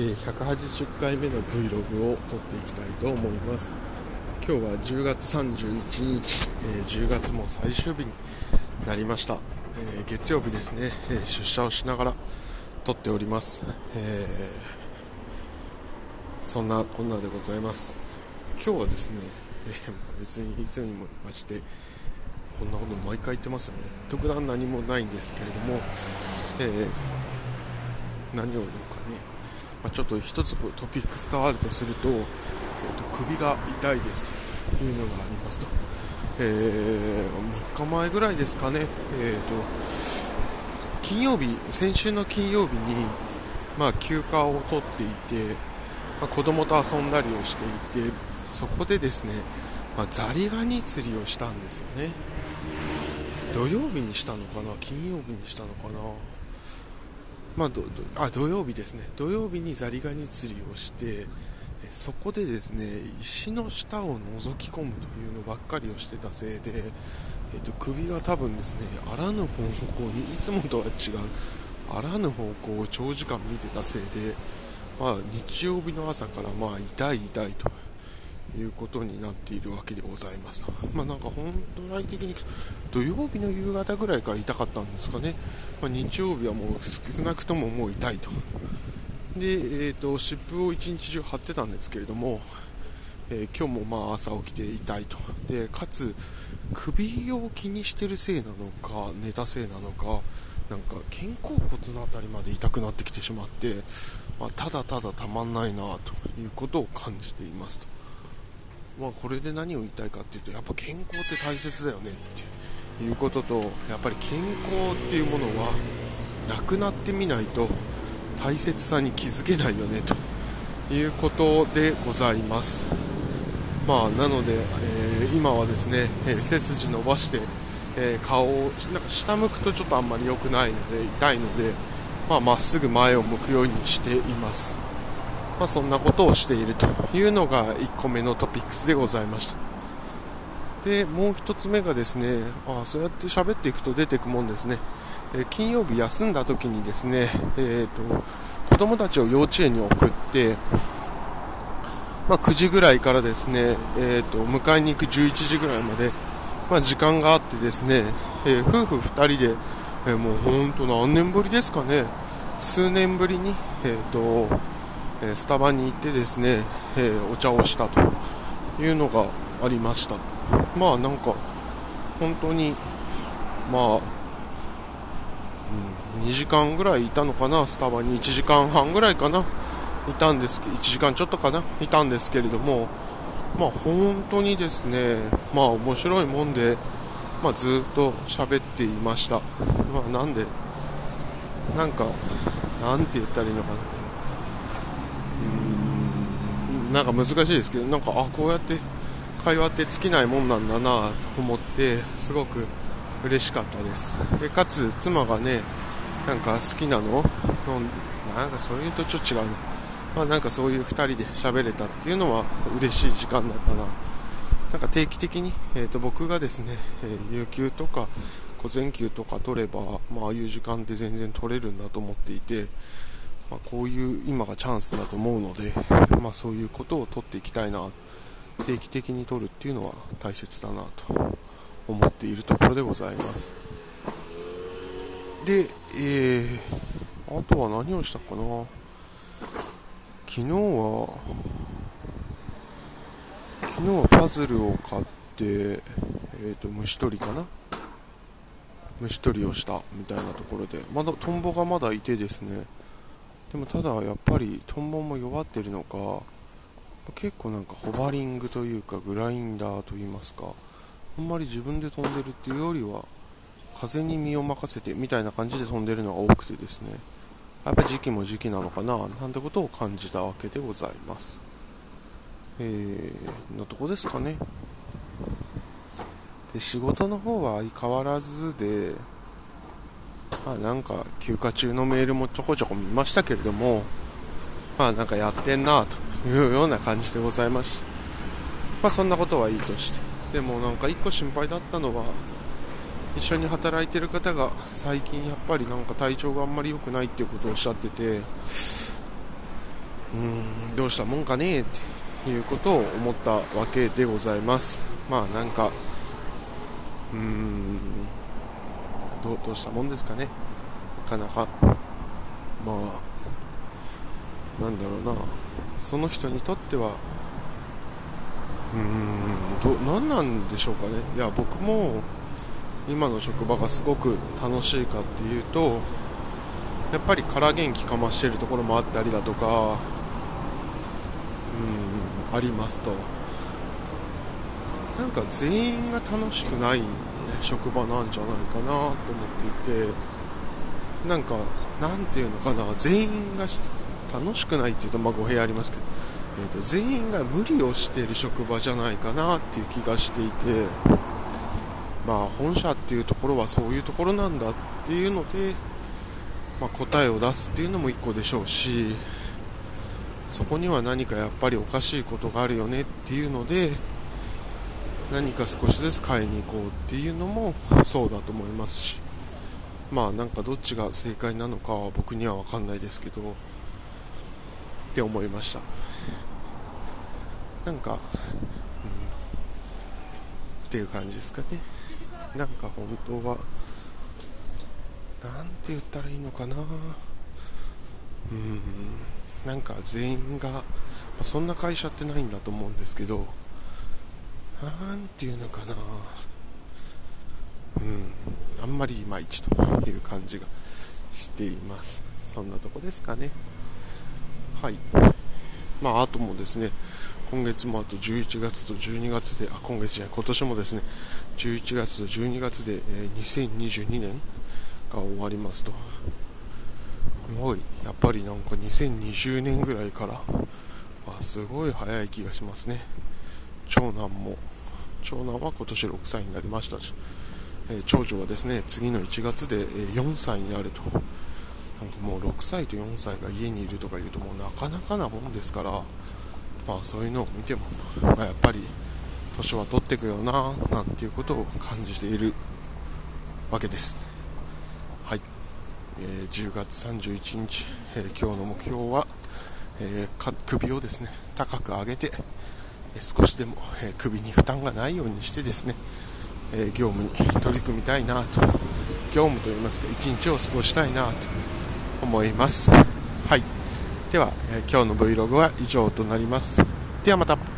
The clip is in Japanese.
え、180回目の Vlog を撮っていきたいと思います。今日は10月31日、えー、10月も最終日になりました、えー、月曜日ですね、え出社をしながら撮っております、えそんなこんなでございます。今日はですね、え別にいつにもましてこんなこと毎回言ってますよね。特段何もないんですけれども、え何を言うかね。ま、ちょっと一つトピックスがあるとすると,、えーと、首が痛いですというのがありますと、えー、3日前ぐらいですかね、えーと、金曜日先週の金曜日に、まあ、休暇を取っていて、まあ、子供と遊んだりをしていてそこでですね、まあ、ザリガニ釣りをしたんですよね。土曜日にしたのかな？金曜日にしたのかな？まあ、あ土曜日ですね。土曜日にザリガニ釣りをしてそこでですね石の下を覗き込むというのばっかりをしてたせいで、えーと、首が多分ですねあらぬ方向にいつもとは違うあらぬ方向を長時間見てたせいで、まあ、日曜日の朝からまあ痛い痛いと。いうことになっているわけでございます。まあ、なんか本来的に土曜日の夕方ぐらいから痛かったんですかね、まあ、日曜日はもう少なくとももう痛いと。で、えーと、湿布を一日中貼ってたんですけれども、えー、今日もまあ朝起きて痛いと。でかつ首を気にしてるせいなのか寝たせいなのかなんか肩甲骨の辺りまで痛くなってきてしまって、まあ、ただただたまんないなということを感じていますと。まあ、これで何を言いたいかっていうとやっぱ健康って大切だよねっていうこととやっぱり健康っていうものはなくなってみないと大切さに気づけないよねということでございます。まあなので、えー、今はですね、えー、背筋伸ばして、えー、顔をなんか下向くとちょっとあんまり良くないので痛いのでまあ、っすぐ前を向くようにしています。まあ、そんなことをしているというのが1個目のトピックスでございました。でもう1つ目がですねあそうやって喋っていくと出てくもんですね、え金曜日休んだ時にですね、えーと、子供たちを幼稚園に送って、まあ、9時ぐらいからですね、えーと、迎えに行く11時ぐらいまで、まあ、時間があってですね、えー、夫婦2人で、えー、もう本当何年ぶりですかね。数年ぶりに、えーとえスタバに行ってですね、えお茶をしたというのがありました。まあなんか本当にまあ、2時間ぐらいいたのかなスタバに。1時間半ぐらいかないたんですけ1時間ちょっとかないたんですけれどもまあ本当にですねまあ面白いもんでまあ、ずっと喋っていました、まあ、なんでなんかなんて言ったらいいのかな。なんか難しいですけどなんかあこうやって会話って尽きないもんなんだなと思ってすごく嬉しかったです。でかつ妻がねなんか好きなの？なんかそういうとちょっと違うの、まあ、なんかそういう2人で喋れたっていうのは嬉しい時間だったな。なんか定期的に、えー、と僕がですね、えー、有給とか午前休とか取れば、まああいう時間って全然取れるんだと思っていてまあ、こういう今がチャンスだと思うので、まあ、そういうことを取っていきたいな定期的に取るっていうのは大切だなと思っているところでございます。で、えー、あとは何をしたかな。昨日は昨日はパズルを買って、えーと、虫取りかな。虫取りをしたみたいなところで。まだトンボがまだいてですね。でもただやっぱりトンボも弱ってるのか結構なんかホバリングというかグラインダーといいますかあんまり自分で飛んでるっていうよりは風に身を任せてみたいな感じで飛んでるのが多くてですね。やっぱ時期も時期なのかななんてことを感じたわけでございます。えー、のとこですかね。で仕事の方は相変わらずでまあなんか休暇中のメールもちょこちょこ見ましたけれども、まあなんかやってんなというような感じでございました。まあそんなことはいいとして。でもなんか一個心配だったのは、一緒に働いてる方が最近やっぱりなんか体調があんまり良くないっていうことをおっしゃってて、うーんどうしたもんかねっていうことを思ったわけでございますまあなんかうーんどどうしたもんですかね。なかなか。まあなんだろうな。その人にとってはうーんど何なんでしょうかね。いや僕も今の職場がすごく楽しいかっていうとやっぱり空元気かましてるところもあったりだとかうんありますと。なんか全員が楽しくない職場なんじゃないかなと思っていてなんかなんていうのかな全員が楽しくないっていうとまあ語弊ありますけど、えーと、全員が無理をしている職場じゃないかなっていう気がしていてまあ本社っていうところはそういうところなんだっていうので、まあ、答えを出すっていうのも1個でしょうしそこには何かやっぱりおかしいことがあるよねっていうので何か少しずつ買いに行こうっていうのもそうだと思いますし。まあなんかどっちが正解なのかは僕には分かんないですけど。って思いました。なんか、うん、っていう感じですかね。なんか本当はなんて言ったらいいのかな。うん。なんか全員がそんな会社ってないんだと思うんですけど。なんていうのかな。うん。あんまりいまいちという感じがしています。そんなとこですかね。はい。まああともですね今月もあと11月と12月であ今月じゃない今年もですね11月と12月で、えー、2022年が終わりますと。すごいやっぱりなんか2020年ぐらいからあすごい早い気がしますね。長男も長男は今年6歳になりましたし、え、長女はですね次の1月で、え4歳になると。なんかもう6歳と4歳が家にいるとかいうともうなかなかなもんですからまあそういうのを見ても、まあ、やっぱり年は取っていくよななんていうことを感じているわけです。はい、えー、10月31日、えー、今日の目標は、えー、首をですね高く上げて少しでも、え首に負担がないようにしてですね、え業務に取り組みたいなと。業務といいますか一日を過ごしたいなと思います。はい。では、え今日の Vlog は以上となります。ではまた。